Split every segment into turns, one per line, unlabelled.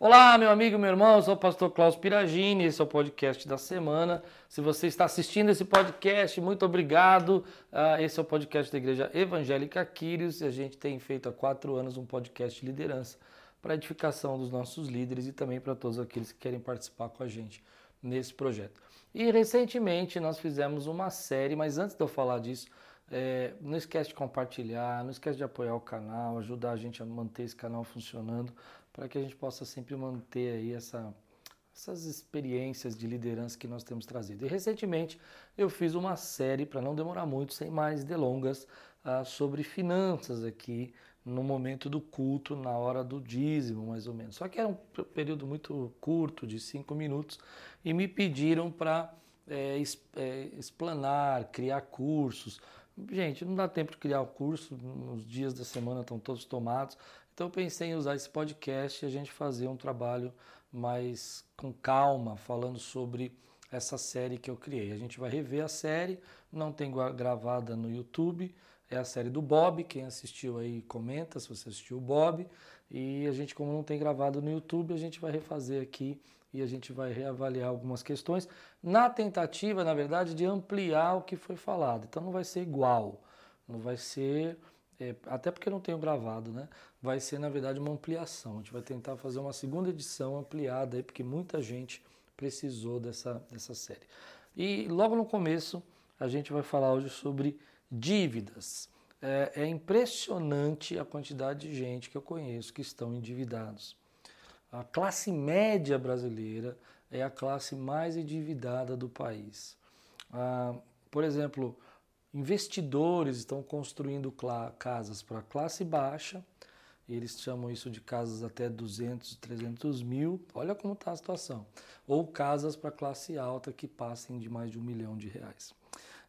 Olá, meu amigo, meu irmão, eu sou o pastor Klaus Piragini, esse é o podcast da semana. Se você está assistindo esse podcast, muito obrigado. Uh, esse é o podcast da Igreja Evangélica Quírios e a gente tem feito há quatro anos um podcast de liderança para edificação dos nossos líderes e também para todos aqueles que querem participar com a gente nesse projeto. E recentemente nós fizemos uma série, mas antes de eu falar disso, é, não esquece de compartilhar, não esquece de apoiar o canal, ajudar a gente a manter esse canal funcionando para que a gente possa sempre manter aí essa, essas experiências de liderança que nós temos trazido. E recentemente eu fiz uma série, para não demorar muito, sem mais delongas, uh, sobre finanças aqui no momento do culto, na hora do dízimo, mais ou menos. Só que era um período muito curto, de cinco minutos, e me pediram para é, é, explanar, criar cursos. Gente, não dá tempo de criar o curso, os dias da semana estão todos tomados. Então eu pensei em usar esse podcast e a gente fazer um trabalho mais com calma, falando sobre essa série que eu criei. A gente vai rever a série, não tem gravada no YouTube, é a série do Bob. Quem assistiu aí comenta se você assistiu o Bob. E a gente, como não tem gravado no YouTube, a gente vai refazer aqui e a gente vai reavaliar algumas questões na tentativa, na verdade, de ampliar o que foi falado. Então não vai ser igual, não vai ser é, até porque não tenho gravado, né? Vai ser, na verdade, uma ampliação. A gente vai tentar fazer uma segunda edição ampliada aí, porque muita gente precisou dessa, dessa série. E logo no começo, a gente vai falar hoje sobre dívidas. É, é impressionante a quantidade de gente que eu conheço que estão endividados. A classe média brasileira é a classe mais endividada do país. Ah, por exemplo, Investidores estão construindo casas para classe baixa, eles chamam isso de casas até 200, 300 mil, olha como está a situação. Ou casas para classe alta que passem de mais de um milhão de reais.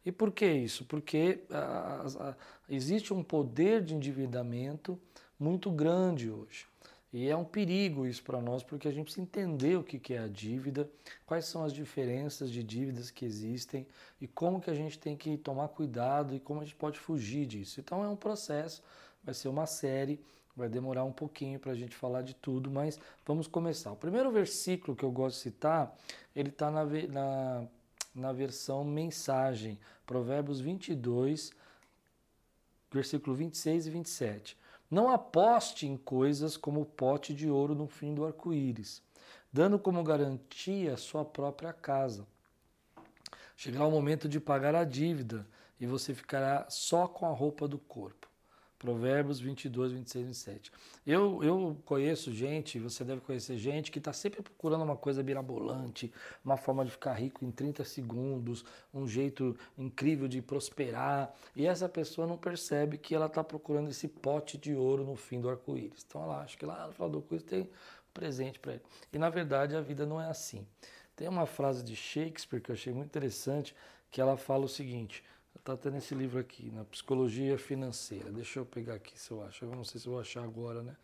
E por que isso? Porque a, a, existe um poder de endividamento muito grande hoje. E é um perigo isso para nós, porque a gente precisa entender o que é a dívida, quais são as diferenças de dívidas que existem e como que a gente tem que tomar cuidado e como a gente pode fugir disso. Então é um processo, vai ser uma série, vai demorar um pouquinho para a gente falar de tudo, mas vamos começar. O primeiro versículo que eu gosto de citar, ele está na, na, na versão mensagem, Provérbios 22, versículo 26 e 27. Não aposte em coisas como o pote de ouro no fim do arco-íris, dando como garantia sua própria casa. Chegará o momento de pagar a dívida e você ficará só com a roupa do corpo. Provérbios 22, 26, 27. Eu, eu conheço gente, você deve conhecer gente que está sempre procurando uma coisa mirabolante, uma forma de ficar rico em 30 segundos, um jeito incrível de prosperar. E essa pessoa não percebe que ela está procurando esse pote de ouro no fim do arco-íris. Então ela acha que lá no final do arco-íris tem um presente para ele. E na verdade a vida não é assim. Tem uma frase de Shakespeare que eu achei muito interessante, que ela fala o seguinte Está tendo esse livro aqui, na Psicologia Financeira. Deixa eu pegar aqui se eu acho. Eu não sei se eu vou achar agora, né?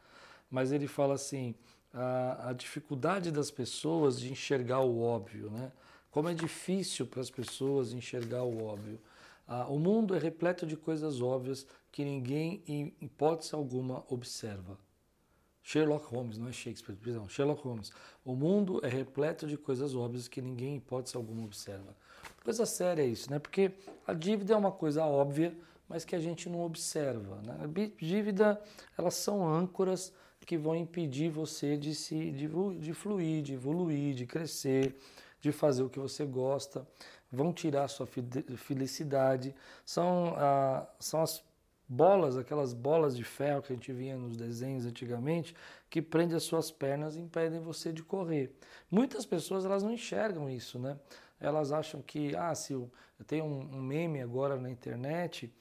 Mas ele fala assim: a, a dificuldade das pessoas de enxergar o óbvio, né? Como é difícil para as pessoas enxergar o óbvio. Ah, o mundo é repleto de coisas óbvias que ninguém, em hipótese alguma, observa. Sherlock Holmes, não é Shakespeare, perdão, Sherlock Holmes. O mundo é repleto de coisas óbvias que ninguém, em hipótese alguma, observa. Coisa séria isso, né? Porque a dívida é uma coisa óbvia, mas que a gente não observa. Né? A dívida, elas são âncoras que vão impedir você de, se, de, de fluir, de evoluir, de crescer, de fazer o que você gosta, vão tirar sua felicidade. São, ah, são as bolas, aquelas bolas de ferro que a gente via nos desenhos antigamente, que prendem as suas pernas e impedem você de correr. Muitas pessoas elas não enxergam isso, né? Elas acham que, ah, se eu, tem um, um meme agora na internet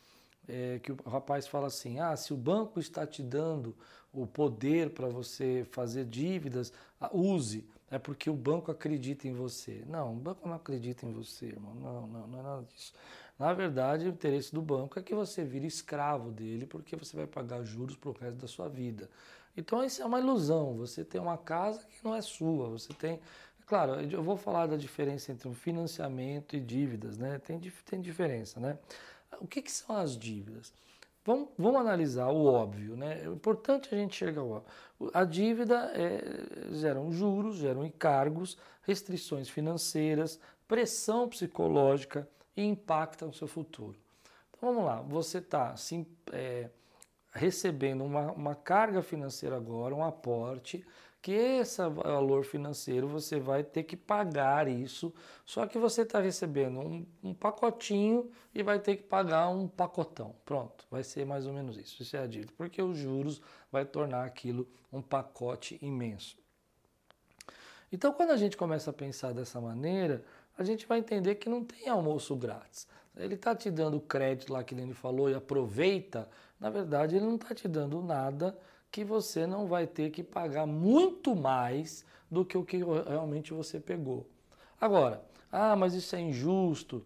é, que o rapaz fala assim, ah, se o banco está te dando o poder para você fazer dívidas, use, é porque o banco acredita em você. Não, o banco não acredita em você, irmão, não, não, não é nada disso. Na verdade, o interesse do banco é que você vire escravo dele, porque você vai pagar juros para o resto da sua vida. Então, isso é uma ilusão. Você tem uma casa que não é sua, você tem Claro, eu vou falar da diferença entre um financiamento e dívidas, né? Tem, tem diferença, né? O que, que são as dívidas? Vamos, vamos analisar o óbvio, né? É importante a gente enxergar o óbvio. A dívida é, geram juros, geram encargos, restrições financeiras, pressão psicológica e impacta no seu futuro. Então vamos lá, você está é, recebendo uma, uma carga financeira agora, um aporte, que esse valor financeiro você vai ter que pagar isso, só que você está recebendo um, um, pacotinho e vai ter que pagar um pacotão. Pronto, vai ser mais ou menos isso. Isso é a dívida, porque os juros vai tornar aquilo um pacote imenso. Então, quando a gente começa a pensar dessa maneira, a gente vai entender que não tem almoço grátis. Ele está te dando crédito lá que ele falou e aproveita. Na verdade, ele não está te dando nada que você não vai ter que pagar muito mais do que o que realmente você pegou. Agora, ah, mas isso é injusto.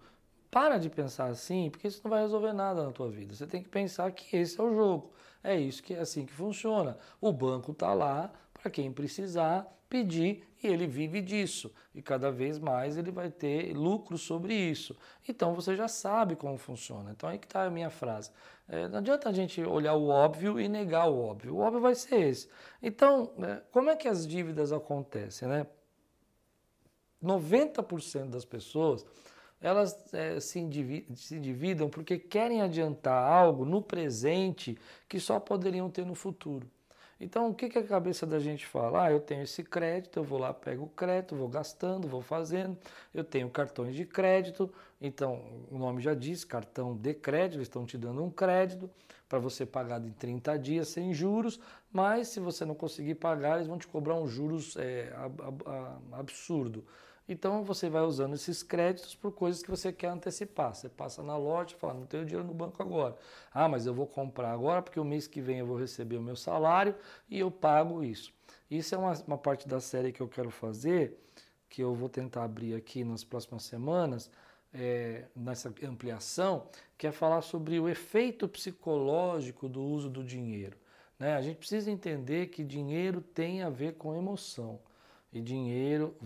Para de pensar assim, porque isso não vai resolver nada na tua vida. Você tem que pensar que esse é o jogo. É isso que é assim que funciona. O banco está lá para quem precisar pedir e ele vive disso. E cada vez mais ele vai ter lucro sobre isso. Então você já sabe como funciona. Então aí que está a minha frase. É, não adianta a gente olhar o óbvio e negar o óbvio. O óbvio vai ser esse. Então, né, como é que as dívidas acontecem? Né? 90% das pessoas elas é, se, endividam, se endividam porque querem adiantar algo no presente que só poderiam ter no futuro. Então, o que, que a cabeça da gente fala? Ah, eu tenho esse crédito, eu vou lá, pego o crédito, vou gastando, vou fazendo. Eu tenho cartões de crédito, então o nome já diz, cartão de crédito, eles estão te dando um crédito para você pagar em 30 dias sem juros, mas se você não conseguir pagar, eles vão te cobrar um juros é, absurdo. Então você vai usando esses créditos por coisas que você quer antecipar. Você passa na loja e fala, não tenho dinheiro no banco agora. Ah, mas eu vou comprar agora porque o mês que vem eu vou receber o meu salário e eu pago isso. Isso é uma, uma parte da série que eu quero fazer, que eu vou tentar abrir aqui nas próximas semanas, é, nessa ampliação, que é falar sobre o efeito psicológico do uso do dinheiro. Né? A gente precisa entender que dinheiro tem a ver com emoção. E dinheiro,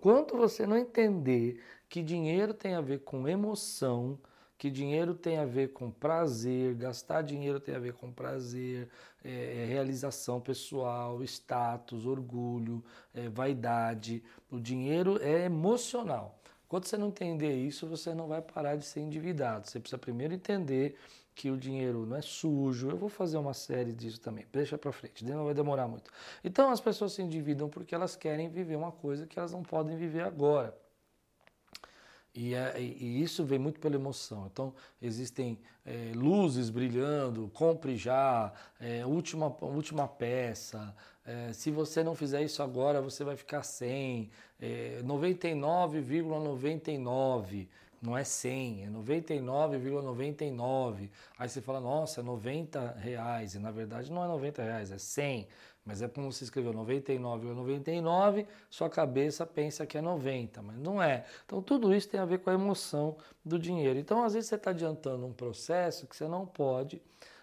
quanto você não entender que dinheiro tem a ver com emoção, que dinheiro tem a ver com prazer, gastar dinheiro tem a ver com prazer, é, é realização pessoal, status, orgulho, é, vaidade. O dinheiro é emocional. Quando você não entender isso, você não vai parar de ser endividado. Você precisa primeiro entender que o dinheiro não é sujo. Eu vou fazer uma série disso também. Deixa para frente, não vai demorar muito. Então as pessoas se endividam porque elas querem viver uma coisa que elas não podem viver agora. E, é, e, isso vem muito pela emoção. Então, existem é, luzes brilhando, compre já, é, última, última peça. É, se você não fizer isso agora, você vai ficar sem. 99,99. ,99 não é 100, é 99,99. Aí você fala, nossa, é 90 reais. E na verdade não é 90 reais, é 100. Mas é como você escreveu 99,99, sua cabeça pensa que é 90, mas não é. Então tudo isso tem a ver com a emoção do dinheiro. Então às vezes você está adiantando um processo que você não pode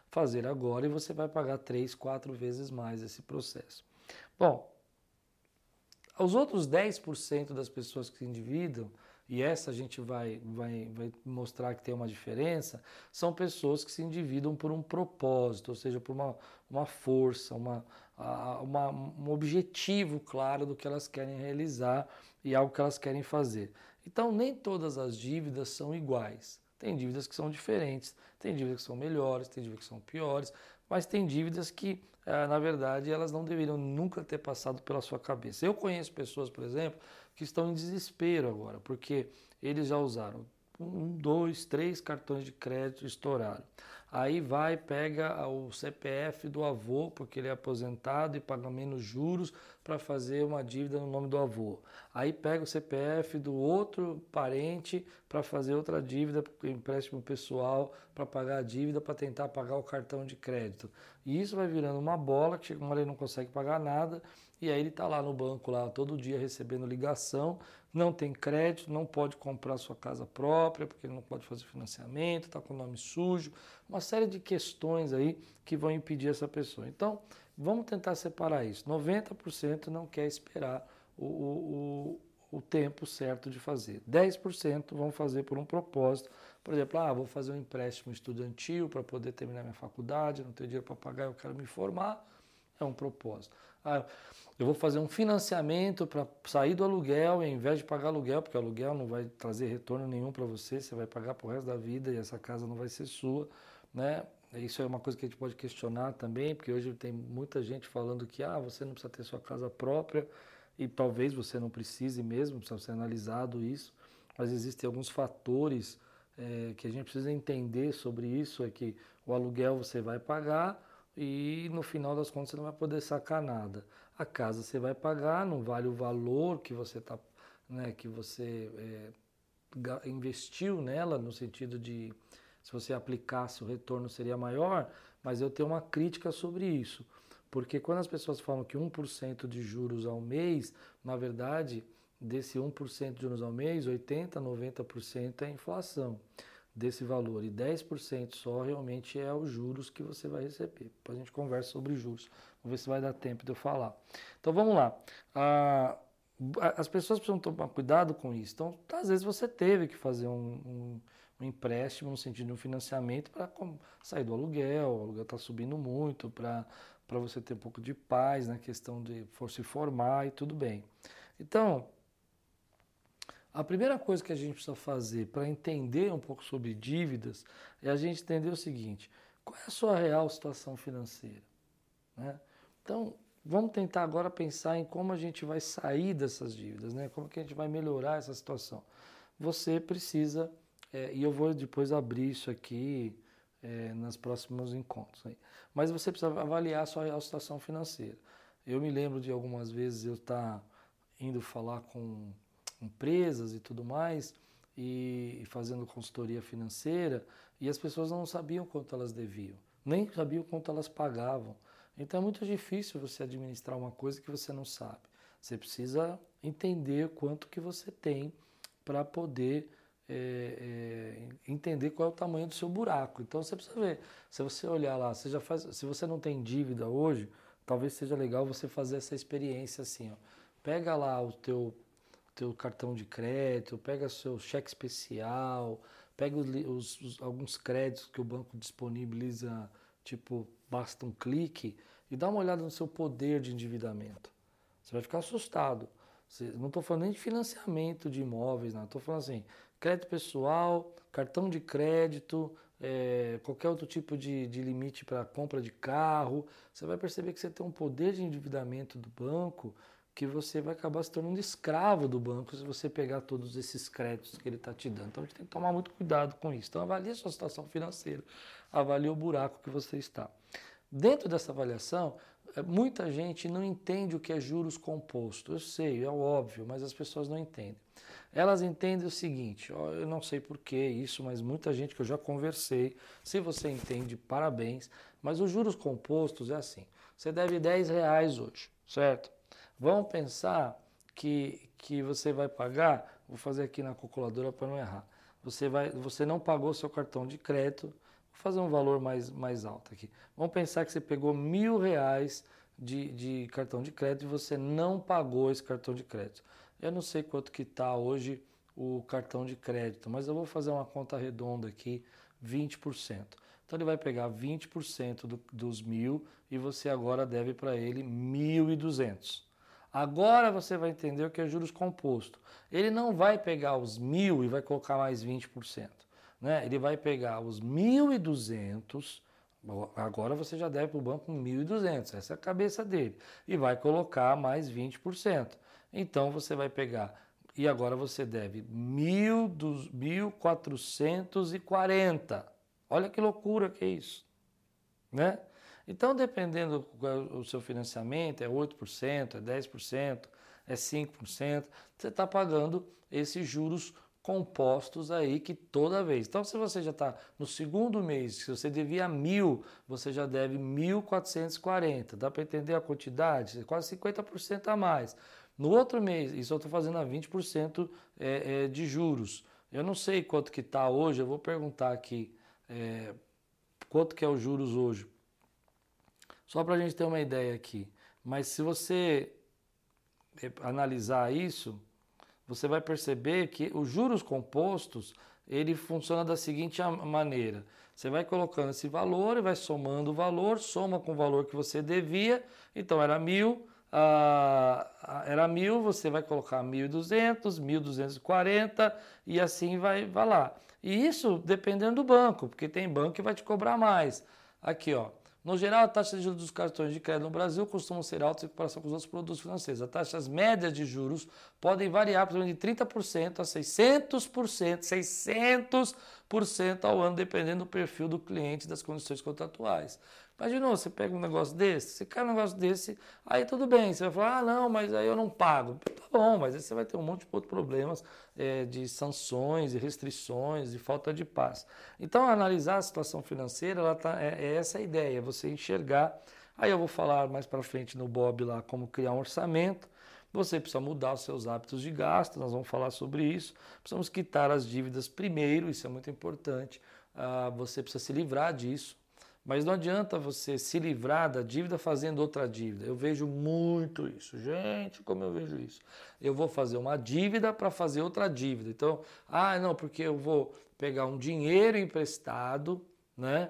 fazer agora e você vai pagar 3, 4 vezes mais esse processo. Bom, os outros 10% das pessoas que se endividam, e essa a gente vai, vai, vai mostrar que tem uma diferença, são pessoas que se endividam por um propósito, ou seja, por uma, uma força, uma, uma, um objetivo claro do que elas querem realizar e algo que elas querem fazer. Então, nem todas as dívidas são iguais. Tem dívidas que são diferentes, tem dívidas que são melhores, tem dívidas que são piores, mas tem dívidas que, eh, na verdade, elas não deveriam nunca ter passado pela sua cabeça. Eu conheço pessoas, por exemplo, que estão em desespero agora, porque eles já usaram um, dois, três cartões de crédito estouraram. Aí vai, pega o CPF do avô, porque ele é aposentado e paga menos juros para fazer uma dívida no nome do avô. Aí pega o CPF do outro parente para fazer outra dívida, empréstimo pessoal, para pagar a dívida, para tentar pagar o cartão de crédito. E isso vai virando uma bola, que chega uma hora ele não consegue pagar nada, e aí ele está lá no banco, lá todo dia recebendo ligação, não tem crédito, não pode comprar sua casa própria, porque ele não pode fazer financiamento, está com o nome sujo, uma série de questões aí que vão impedir essa pessoa. Então, vamos tentar separar isso. 90% não quer esperar o, o, o tempo certo de fazer. 10% vão fazer por um propósito. Por exemplo, ah, vou fazer um empréstimo estudantil para poder terminar minha faculdade, não tenho dinheiro para pagar, eu quero me formar. É um propósito. Ah, eu vou fazer um financiamento para sair do aluguel, ao invés de pagar aluguel, porque o aluguel não vai trazer retorno nenhum para você, você vai pagar para o resto da vida e essa casa não vai ser sua, né? Isso é uma coisa que a gente pode questionar também, porque hoje tem muita gente falando que ah, você não precisa ter sua casa própria e talvez você não precise mesmo, precisa ser analisado isso, mas existem alguns fatores é, que a gente precisa entender sobre isso, é que o aluguel você vai pagar e no final das contas você não vai poder sacar nada. A casa você vai pagar, não vale o valor que você tá, né, que você é, investiu nela no sentido de se você aplicasse o retorno seria maior, mas eu tenho uma crítica sobre isso. Porque quando as pessoas falam que 1% de juros ao mês, na verdade, desse 1% de juros ao mês, 80%, 90% é inflação desse valor e 10% só realmente é os juros que você vai receber. Depois a gente conversa sobre juros. Vamos ver se vai dar tempo de eu falar. Então vamos lá. Ah, as pessoas precisam tomar cuidado com isso. Então, às vezes você teve que fazer um, um um empréstimo no sentido de um financiamento para sair do aluguel, o aluguel está subindo muito, para você ter um pouco de paz na questão de for se formar e tudo bem. Então, a primeira coisa que a gente precisa fazer para entender um pouco sobre dívidas é a gente entender o seguinte: qual é a sua real situação financeira? Né? Então, vamos tentar agora pensar em como a gente vai sair dessas dívidas, né? como que a gente vai melhorar essa situação. Você precisa é, e eu vou depois abrir isso aqui é, nos próximos encontros. Aí. Mas você precisa avaliar a sua situação financeira. Eu me lembro de algumas vezes eu estar tá indo falar com empresas e tudo mais, e, e fazendo consultoria financeira, e as pessoas não sabiam quanto elas deviam, nem sabiam quanto elas pagavam. Então é muito difícil você administrar uma coisa que você não sabe. Você precisa entender quanto que você tem para poder é, é, entender qual é o tamanho do seu buraco. Então você precisa ver. Se você olhar lá, você já faz, se você não tem dívida hoje, talvez seja legal você fazer essa experiência assim. Ó. Pega lá o teu, teu cartão de crédito, pega seu cheque especial, pega os, os, alguns créditos que o banco disponibiliza, tipo, basta um clique, e dá uma olhada no seu poder de endividamento. Você vai ficar assustado. Não estou falando nem de financiamento de imóveis, não. Estou falando assim, crédito pessoal, cartão de crédito, é, qualquer outro tipo de, de limite para compra de carro, você vai perceber que você tem um poder de endividamento do banco que você vai acabar se tornando escravo do banco se você pegar todos esses créditos que ele está te dando. Então a gente tem que tomar muito cuidado com isso. Então avalie a sua situação financeira, avalie o buraco que você está. Dentro dessa avaliação, é, muita gente não entende o que é juros composto. Eu sei, é óbvio, mas as pessoas não entendem. Elas entendem o seguinte, ó, eu não sei por que isso, mas muita gente que eu já conversei, se você entende, parabéns, mas os juros compostos é assim, você deve 10 reais hoje, certo? Vamos pensar que, que você vai pagar, vou fazer aqui na calculadora para não errar, você, vai, você não pagou seu cartão de crédito, vou fazer um valor mais, mais alto aqui. Vamos pensar que você pegou mil reais de, de cartão de crédito e você não pagou esse cartão de crédito. Eu não sei quanto que está hoje o cartão de crédito, mas eu vou fazer uma conta redonda aqui, 20%. Então ele vai pegar 20% do, dos mil e você agora deve para ele 1.200. Agora você vai entender o que é juros composto. Ele não vai pegar os mil e vai colocar mais 20%. Né? Ele vai pegar os 1.200, agora você já deve para o banco 1.200, essa é a cabeça dele, e vai colocar mais 20%. Então você vai pegar, e agora você deve 1.440. Olha que loucura que é isso. Né? Então, dependendo do seu financiamento, é 8%, é 10%, é 5%, você está pagando esses juros compostos aí que toda vez. Então, se você já está no segundo mês, se você devia mil, você já deve 1.440. Dá para entender a quantidade? Quase 50% a mais. No outro mês, isso eu estou fazendo a 20% é, é, de juros. Eu não sei quanto que está hoje, eu vou perguntar aqui é, quanto que é os juros hoje. Só para a gente ter uma ideia aqui. Mas se você é, analisar isso, você vai perceber que os juros compostos, ele funciona da seguinte maneira. Você vai colocando esse valor e vai somando o valor, soma com o valor que você devia. Então era mil, ah, era mil, você vai colocar 1.200, 1.240 e assim vai, vai lá. E isso dependendo do banco, porque tem banco que vai te cobrar mais. Aqui, ó. No geral, a taxa de juros dos cartões de crédito no Brasil costumam ser altas em comparação com os outros produtos financeiros. As taxas médias de juros podem variar por de 30% a 600%, 600% ao ano, dependendo do perfil do cliente e das condições contratuais. Imaginou, você pega um negócio desse, você cai um negócio desse, aí tudo bem, você vai falar, ah, não, mas aí eu não pago. Tá bom, mas aí você vai ter um monte de outros problemas é, de sanções, e restrições, e falta de paz. Então, analisar a situação financeira, ela tá, é, é essa a ideia, você enxergar. Aí eu vou falar mais para frente no Bob lá como criar um orçamento. Você precisa mudar os seus hábitos de gasto, nós vamos falar sobre isso. Precisamos quitar as dívidas primeiro, isso é muito importante. Ah, você precisa se livrar disso. Mas não adianta você se livrar da dívida fazendo outra dívida. Eu vejo muito isso. Gente, como eu vejo isso. Eu vou fazer uma dívida para fazer outra dívida. Então, ah, não, porque eu vou pegar um dinheiro emprestado, né?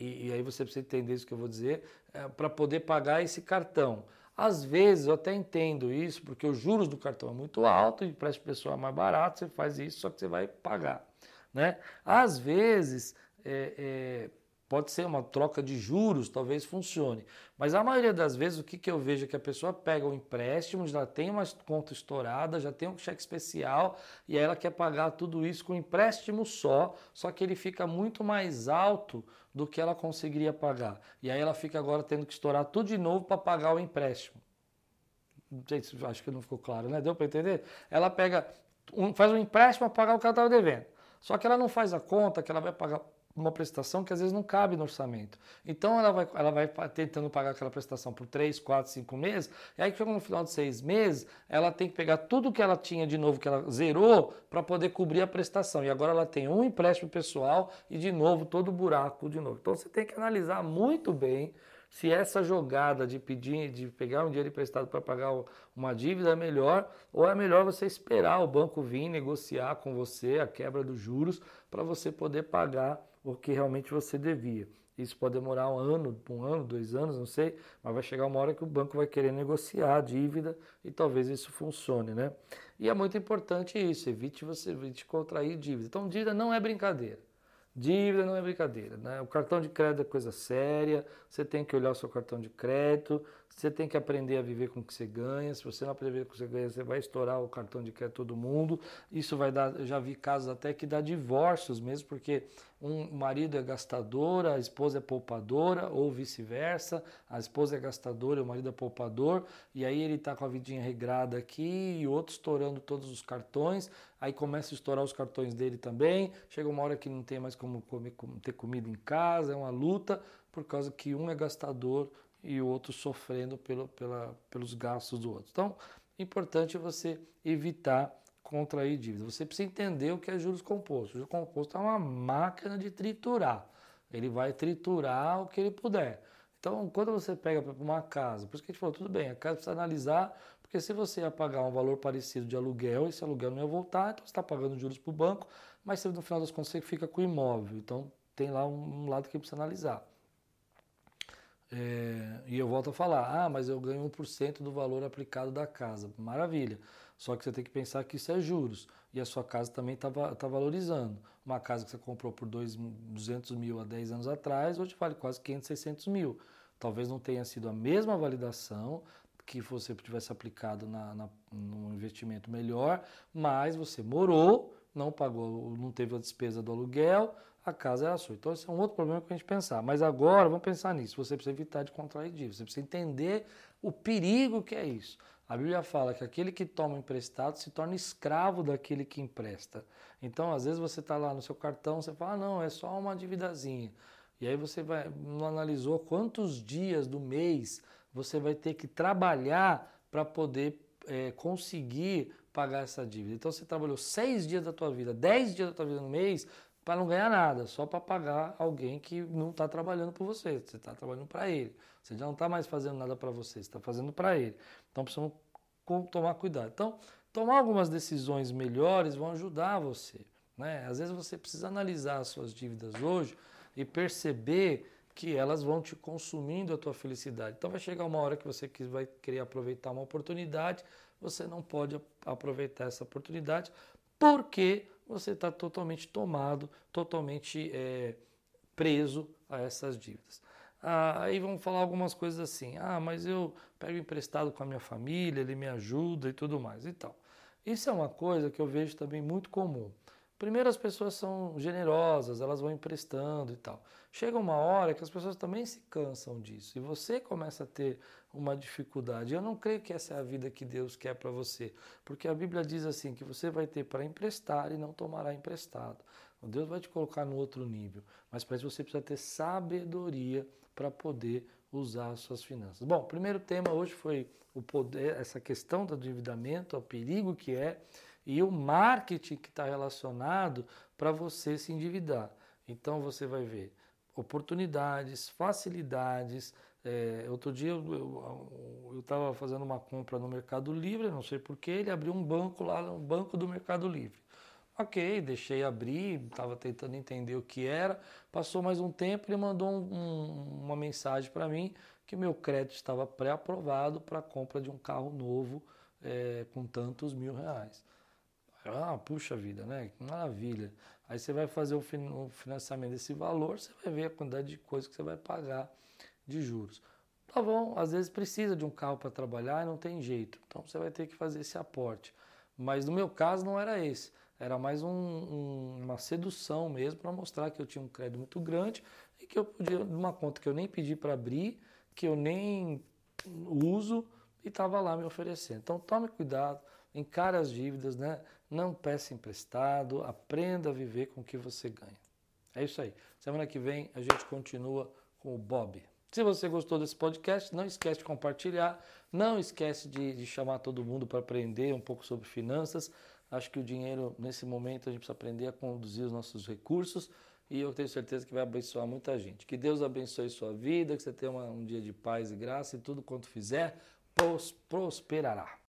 E, e aí você precisa entender isso que eu vou dizer, é, para poder pagar esse cartão. Às vezes eu até entendo isso, porque os juros do cartão é muito alto e para essa pessoa é mais barato, você faz isso, só que você vai pagar. Né? Às vezes, é, é, Pode ser uma troca de juros, talvez funcione. Mas a maioria das vezes o que, que eu vejo é que a pessoa pega um empréstimo, já tem uma conta estourada, já tem um cheque especial e aí ela quer pagar tudo isso com um empréstimo só, só que ele fica muito mais alto do que ela conseguiria pagar. E aí ela fica agora tendo que estourar tudo de novo para pagar o empréstimo. Se acho que não ficou claro, né? Deu para entender? Ela pega, um, faz um empréstimo para pagar o que ela estava devendo. Só que ela não faz a conta que ela vai pagar uma prestação que às vezes não cabe no orçamento. Então ela vai, ela vai tentando pagar aquela prestação por 3, 4, 5 meses, e aí chega no final de seis meses, ela tem que pegar tudo que ela tinha de novo, que ela zerou, para poder cobrir a prestação. E agora ela tem um empréstimo pessoal e de novo todo o buraco de novo. Então você tem que analisar muito bem se essa jogada de pedir, de pegar um dinheiro emprestado para pagar uma dívida é melhor, ou é melhor você esperar o banco vir negociar com você a quebra dos juros para você poder pagar o que realmente você devia. Isso pode demorar um ano, um ano, dois anos, não sei, mas vai chegar uma hora que o banco vai querer negociar a dívida e talvez isso funcione, né? E é muito importante isso, evite você evite contrair dívida. Então, dívida não é brincadeira. Dívida não é brincadeira, né? O cartão de crédito é coisa séria, você tem que olhar o seu cartão de crédito, você tem que aprender a viver com o que você ganha. Se você não aprender com o que você ganha, você vai estourar o cartão de crédito todo mundo. Isso vai dar, eu já vi casos até que dá divórcios mesmo, porque um marido é gastador, a esposa é poupadora, ou vice-versa, a esposa é gastadora e o marido é poupador, e aí ele está com a vidinha regrada aqui e outro estourando todos os cartões, aí começa a estourar os cartões dele também, chega uma hora que não tem mais como, comer, ter comida em casa, é uma luta, por causa que um é gastador e o outro sofrendo pelo, pela, pelos gastos do outro. Então, importante você evitar contrair dívida. Você precisa entender o que é juros compostos. O juros composto é uma máquina de triturar. Ele vai triturar o que ele puder. Então, quando você pega uma casa, por isso que a gente falou, tudo bem, a casa precisa analisar, porque se você ia pagar um valor parecido de aluguel, esse aluguel não ia voltar, então você está pagando juros para o banco, mas no final das contas você fica com o imóvel. Então, tem lá um lado que precisa analisar. É, e eu volto a falar, ah, mas eu ganho 1% do valor aplicado da casa. Maravilha. Só que você tem que pensar que isso é juros. E a sua casa também está tá valorizando. Uma casa que você comprou por 200 mil há 10 anos atrás, hoje vale quase 500, 600 mil. Talvez não tenha sido a mesma validação que você tivesse aplicado na, na, num investimento melhor, mas você morou, não pagou, não teve a despesa do aluguel, a casa era sua. Então, esse é um outro problema que a gente pensar. Mas agora, vamos pensar nisso. Você precisa evitar de contrair dívida. Você precisa entender o perigo que é isso. A Bíblia fala que aquele que toma emprestado se torna escravo daquele que empresta. Então, às vezes você está lá no seu cartão, você fala, ah, não, é só uma dívidazinha. E aí você vai, não analisou quantos dias do mês você vai ter que trabalhar para poder é, conseguir pagar essa dívida. Então você trabalhou seis dias da tua vida, dez dias da tua vida no mês, para não ganhar nada, só para pagar alguém que não está trabalhando por você, você está trabalhando para ele. Você já não está mais fazendo nada para você, você está fazendo para ele. Então precisamos tomar cuidado. Então, tomar algumas decisões melhores vão ajudar você. Né? Às vezes você precisa analisar as suas dívidas hoje e perceber que elas vão te consumindo a tua felicidade. Então vai chegar uma hora que você vai querer aproveitar uma oportunidade, você não pode aproveitar essa oportunidade porque você está totalmente tomado, totalmente é, preso a essas dívidas. Ah, aí vamos falar algumas coisas assim. Ah, mas eu pego emprestado com a minha família, ele me ajuda e tudo mais. Então, isso é uma coisa que eu vejo também muito comum. Primeiro, as pessoas são generosas, elas vão emprestando e tal. Chega uma hora que as pessoas também se cansam disso e você começa a ter uma dificuldade. Eu não creio que essa é a vida que Deus quer para você, porque a Bíblia diz assim: que você vai ter para emprestar e não tomará emprestado. Deus vai te colocar no outro nível, mas para isso você precisa ter sabedoria para poder usar as suas finanças. Bom, primeiro tema hoje foi o poder, essa questão do endividamento, o perigo que é e o marketing que está relacionado para você se endividar. Então você vai ver oportunidades, facilidades. É, outro dia eu estava fazendo uma compra no Mercado Livre, não sei porquê, ele abriu um banco lá, um banco do Mercado Livre. Ok, deixei abrir, estava tentando entender o que era. Passou mais um tempo, ele mandou um, um, uma mensagem para mim que meu crédito estava pré-aprovado para a compra de um carro novo é, com tantos mil reais. Ah, puxa vida, né? Que maravilha. Aí você vai fazer o financiamento desse valor, você vai ver a quantidade de coisas que você vai pagar de juros. Tá bom, às vezes precisa de um carro para trabalhar e não tem jeito. Então você vai ter que fazer esse aporte. Mas no meu caso não era esse. Era mais um, um, uma sedução mesmo para mostrar que eu tinha um crédito muito grande e que eu podia, numa conta que eu nem pedi para abrir, que eu nem uso e estava lá me oferecendo. Então tome cuidado encare as dívidas, né? não peça emprestado, aprenda a viver com o que você ganha. É isso aí. Semana que vem a gente continua com o Bob. Se você gostou desse podcast, não esquece de compartilhar, não esquece de, de chamar todo mundo para aprender um pouco sobre finanças. Acho que o dinheiro, nesse momento, a gente precisa aprender a conduzir os nossos recursos e eu tenho certeza que vai abençoar muita gente. Que Deus abençoe sua vida, que você tenha uma, um dia de paz e graça e tudo quanto fizer prosperará.